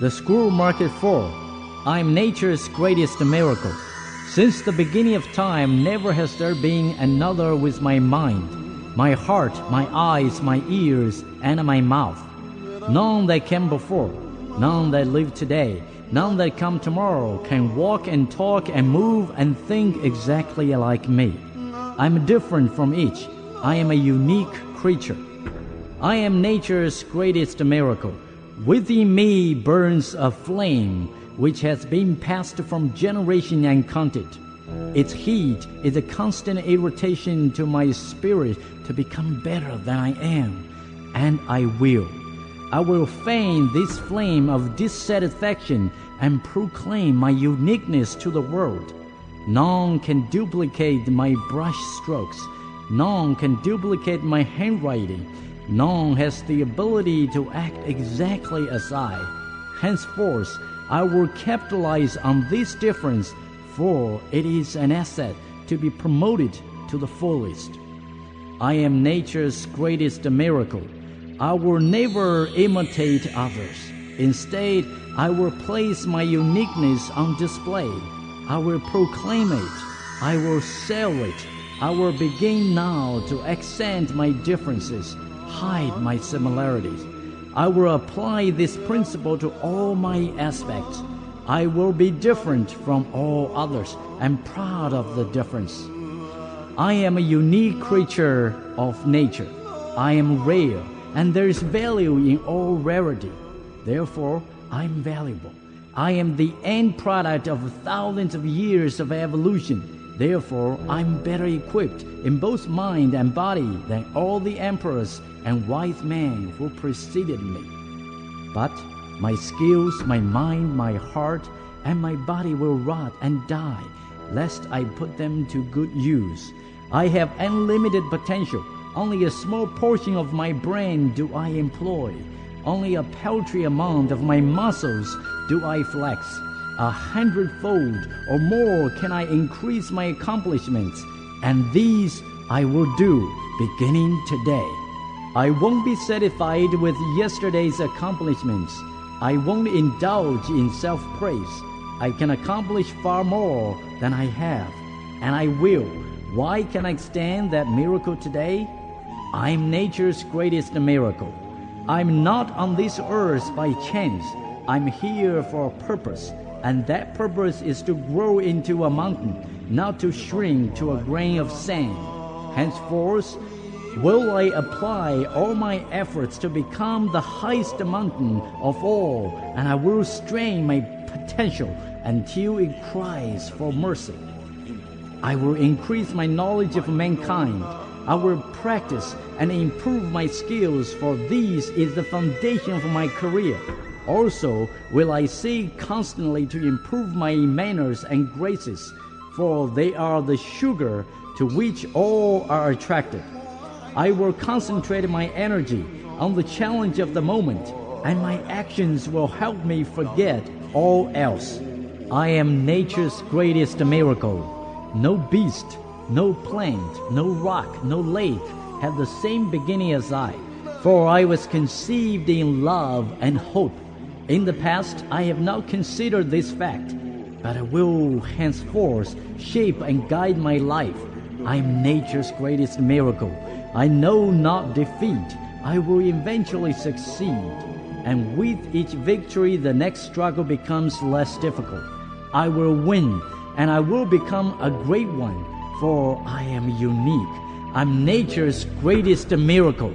The Scroll Marked 4. I'm nature's greatest miracle. Since the beginning of time, never has there been another with my mind, my heart, my eyes, my ears, and my mouth. None that came before, none that live today, none that come tomorrow can walk and talk and move and think exactly like me. I'm different from each. I am a unique creature. I am nature's greatest miracle. Within me burns a flame which has been passed from generation and content. Its heat is a constant irritation to my spirit to become better than I am, and I will. I will fan this flame of dissatisfaction and proclaim my uniqueness to the world. None can duplicate my brush strokes. None can duplicate my handwriting. None has the ability to act exactly as I. Henceforth, I will capitalize on this difference, for it is an asset to be promoted to the fullest. I am nature's greatest miracle. I will never imitate others. Instead, I will place my uniqueness on display. I will proclaim it. I will sell it. I will begin now to accent my differences, hide my similarities. I will apply this principle to all my aspects. I will be different from all others and proud of the difference. I am a unique creature of nature. I am rare, and there is value in all rarity. Therefore, I am valuable. I am the end product of thousands of years of evolution. Therefore, I'm better equipped in both mind and body than all the emperors and wise men who preceded me. But my skills, my mind, my heart, and my body will rot and die, lest I put them to good use. I have unlimited potential. Only a small portion of my brain do I employ. Only a paltry amount of my muscles do I flex. A hundredfold or more can I increase my accomplishments, and these I will do beginning today. I won't be satisfied with yesterday's accomplishments. I won't indulge in self praise. I can accomplish far more than I have, and I will. Why can I stand that miracle today? I'm nature's greatest miracle. I'm not on this earth by chance. I'm here for a purpose, and that purpose is to grow into a mountain, not to shrink to a grain of sand. Henceforth, will I apply all my efforts to become the highest mountain of all, and I will strain my potential until it cries for mercy. I will increase my knowledge of mankind. I will practice and improve my skills, for this is the foundation of my career. Also, will I seek constantly to improve my manners and graces, for they are the sugar to which all are attracted. I will concentrate my energy on the challenge of the moment, and my actions will help me forget all else. I am nature's greatest miracle. No beast, no plant, no rock, no lake have the same beginning as I, for I was conceived in love and hope. In the past, I have not considered this fact, but I will henceforth shape and guide my life. I am nature's greatest miracle. I know not defeat. I will eventually succeed. And with each victory, the next struggle becomes less difficult. I will win, and I will become a great one, for I am unique. I'm nature's greatest miracle.